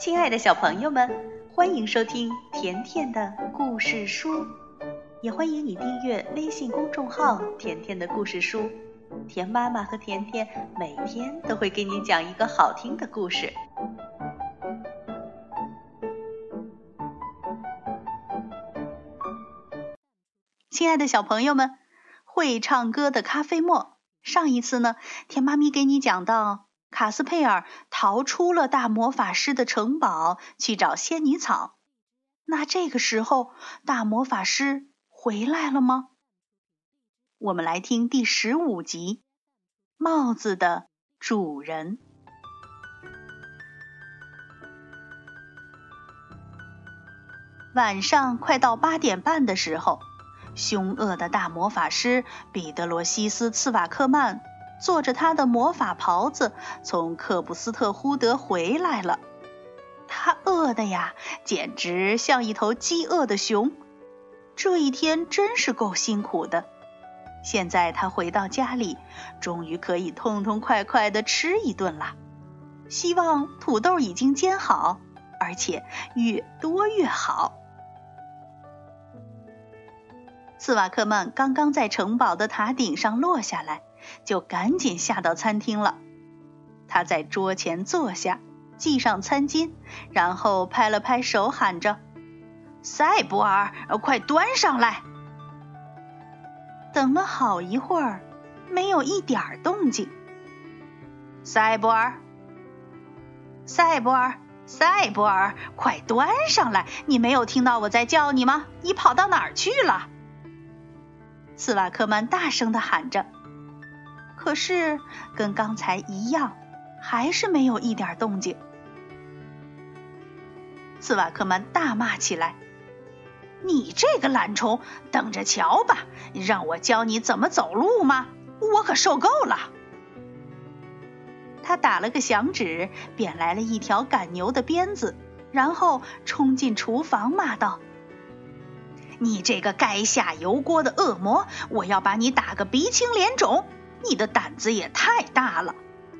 亲爱的小朋友们，欢迎收听甜甜的故事书，也欢迎你订阅微信公众号“甜甜的故事书”。甜妈妈和甜甜每天都会给你讲一个好听的故事。亲爱的小朋友们，会唱歌的咖啡沫。上一次呢，甜妈咪给你讲到。卡斯佩尔逃出了大魔法师的城堡，去找仙女草。那这个时候，大魔法师回来了吗？我们来听第十五集《帽子的主人》。晚上快到八点半的时候，凶恶的大魔法师彼得罗西斯·茨瓦克曼。坐着他的魔法袍子，从克布斯特呼德回来了。他饿的呀，简直像一头饥饿的熊。这一天真是够辛苦的。现在他回到家里，终于可以痛痛快快的吃一顿了。希望土豆已经煎好，而且越多越好。斯瓦克曼刚刚在城堡的塔顶上落下来。就赶紧下到餐厅了。他在桌前坐下，系上餐巾，然后拍了拍手，喊着：“塞博尔，快端上来！”等了好一会儿，没有一点动静。塞博尔，塞博尔，塞博尔，快端上来！你没有听到我在叫你吗？你跑到哪儿去了？斯瓦克曼大声的喊着。可是，跟刚才一样，还是没有一点动静。斯瓦克曼大骂起来：“你这个懒虫，等着瞧吧！让我教你怎么走路吗？我可受够了！”他打了个响指，变来了一条赶牛的鞭子，然后冲进厨房，骂道：“你这个该下油锅的恶魔，我要把你打个鼻青脸肿！”你的胆子也太大了！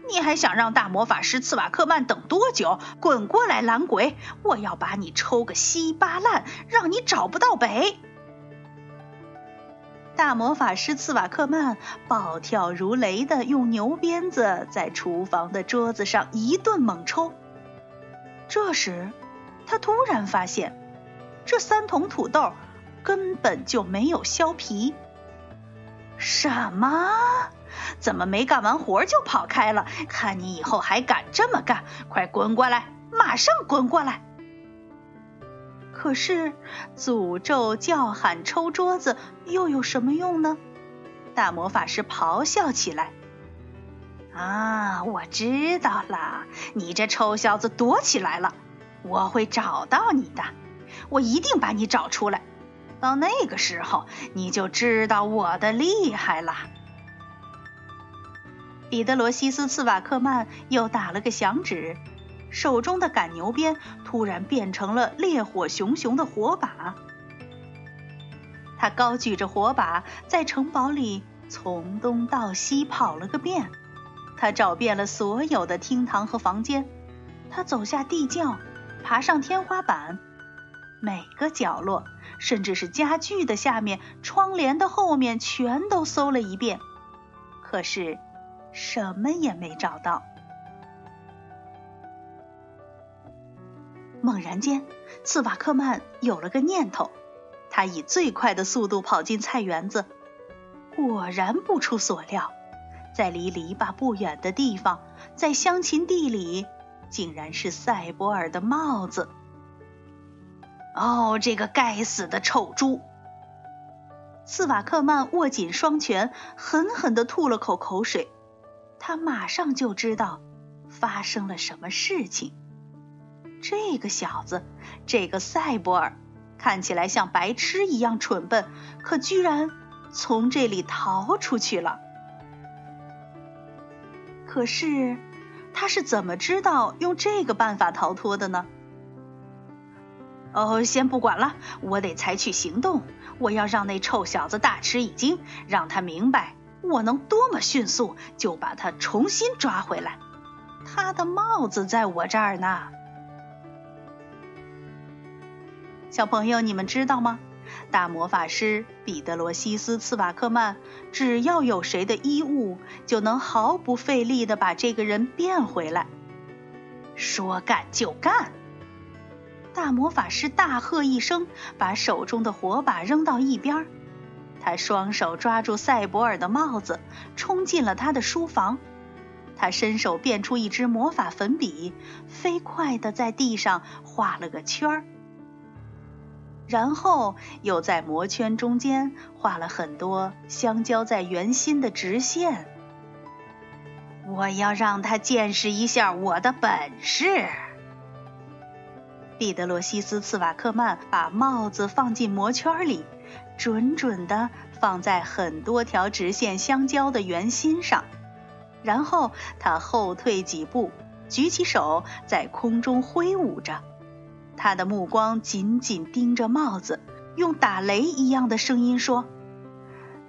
你还想让大魔法师茨瓦克曼等多久？滚过来，懒鬼！我要把你抽个稀巴烂，让你找不到北！大魔法师茨瓦克曼暴跳如雷的用牛鞭子在厨房的桌子上一顿猛抽。这时，他突然发现，这三桶土豆根本就没有削皮。什么？怎么没干完活就跑开了？看你以后还敢这么干！快滚过来，马上滚过来！可是诅咒、叫喊、抽桌子又有什么用呢？大魔法师咆哮起来：“啊，我知道了，你这臭小子躲起来了！我会找到你的，我一定把你找出来。到那个时候，你就知道我的厉害了。”彼得罗西斯·茨瓦克曼又打了个响指，手中的赶牛鞭突然变成了烈火熊熊的火把。他高举着火把，在城堡里从东到西跑了个遍。他找遍了所有的厅堂和房间，他走下地窖，爬上天花板，每个角落，甚至是家具的下面、窗帘的后面，全都搜了一遍。可是。什么也没找到。猛然间，斯瓦克曼有了个念头，他以最快的速度跑进菜园子。果然不出所料，在离篱笆不远的地方，在香芹地里，竟然是赛博尔的帽子。哦，这个该死的臭猪！斯瓦克曼握紧双拳，狠狠地吐了口口水。他马上就知道发生了什么事情。这个小子，这个赛博尔，看起来像白痴一样蠢笨，可居然从这里逃出去了。可是他是怎么知道用这个办法逃脱的呢？哦，先不管了，我得采取行动。我要让那臭小子大吃一惊，让他明白。我能多么迅速就把他重新抓回来？他的帽子在我这儿呢。小朋友，你们知道吗？大魔法师彼得罗西斯·茨瓦克曼，只要有谁的衣物，就能毫不费力地把这个人变回来。说干就干！大魔法师大喝一声，把手中的火把扔到一边。他双手抓住赛博尔的帽子，冲进了他的书房。他伸手变出一支魔法粉笔，飞快地在地上画了个圈儿。然后又在魔圈中间画了很多相交在圆心的直线。我要让他见识一下我的本事。彼得罗西斯·茨瓦克曼把帽子放进魔圈里，准准地放在很多条直线相交的圆心上。然后他后退几步，举起手在空中挥舞着。他的目光紧紧盯着帽子，用打雷一样的声音说：“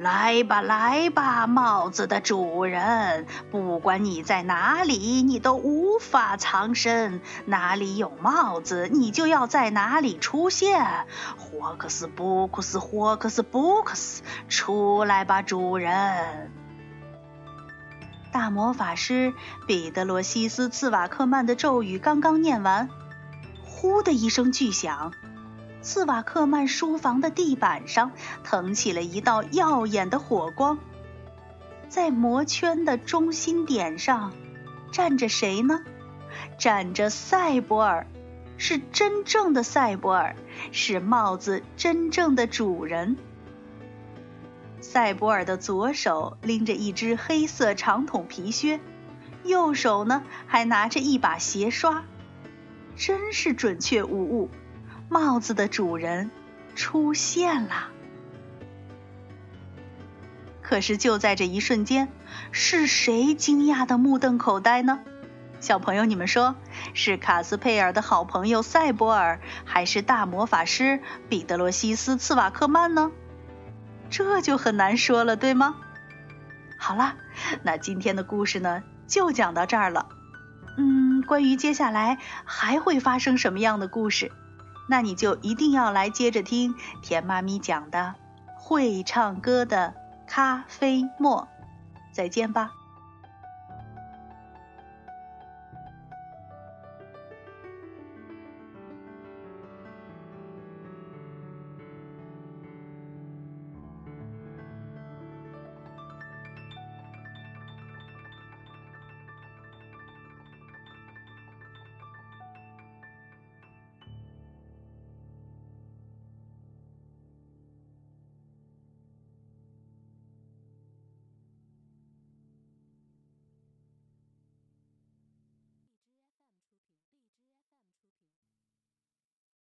来吧，来吧，帽子的主人！不管你在哪里，你都无法藏身。哪里有帽子，你就要在哪里出现。霍克斯布克斯，霍克斯布克斯，出来吧，主人！”大魔法师彼得罗西斯·茨瓦克曼的咒语刚刚念完。呼的一声巨响，茨瓦克曼书房的地板上腾起了一道耀眼的火光。在魔圈的中心点上，站着谁呢？站着赛博尔，是真正的赛博尔，是帽子真正的主人。赛博尔的左手拎着一只黑色长筒皮靴，右手呢还拿着一把鞋刷。真是准确无误，帽子的主人出现了。可是就在这一瞬间，是谁惊讶的目瞪口呆呢？小朋友，你们说是卡斯佩尔的好朋友赛博尔，还是大魔法师彼得罗西斯·茨瓦克曼呢？这就很难说了，对吗？好了，那今天的故事呢，就讲到这儿了。嗯，关于接下来还会发生什么样的故事，那你就一定要来接着听田妈咪讲的会唱歌的咖啡沫。再见吧。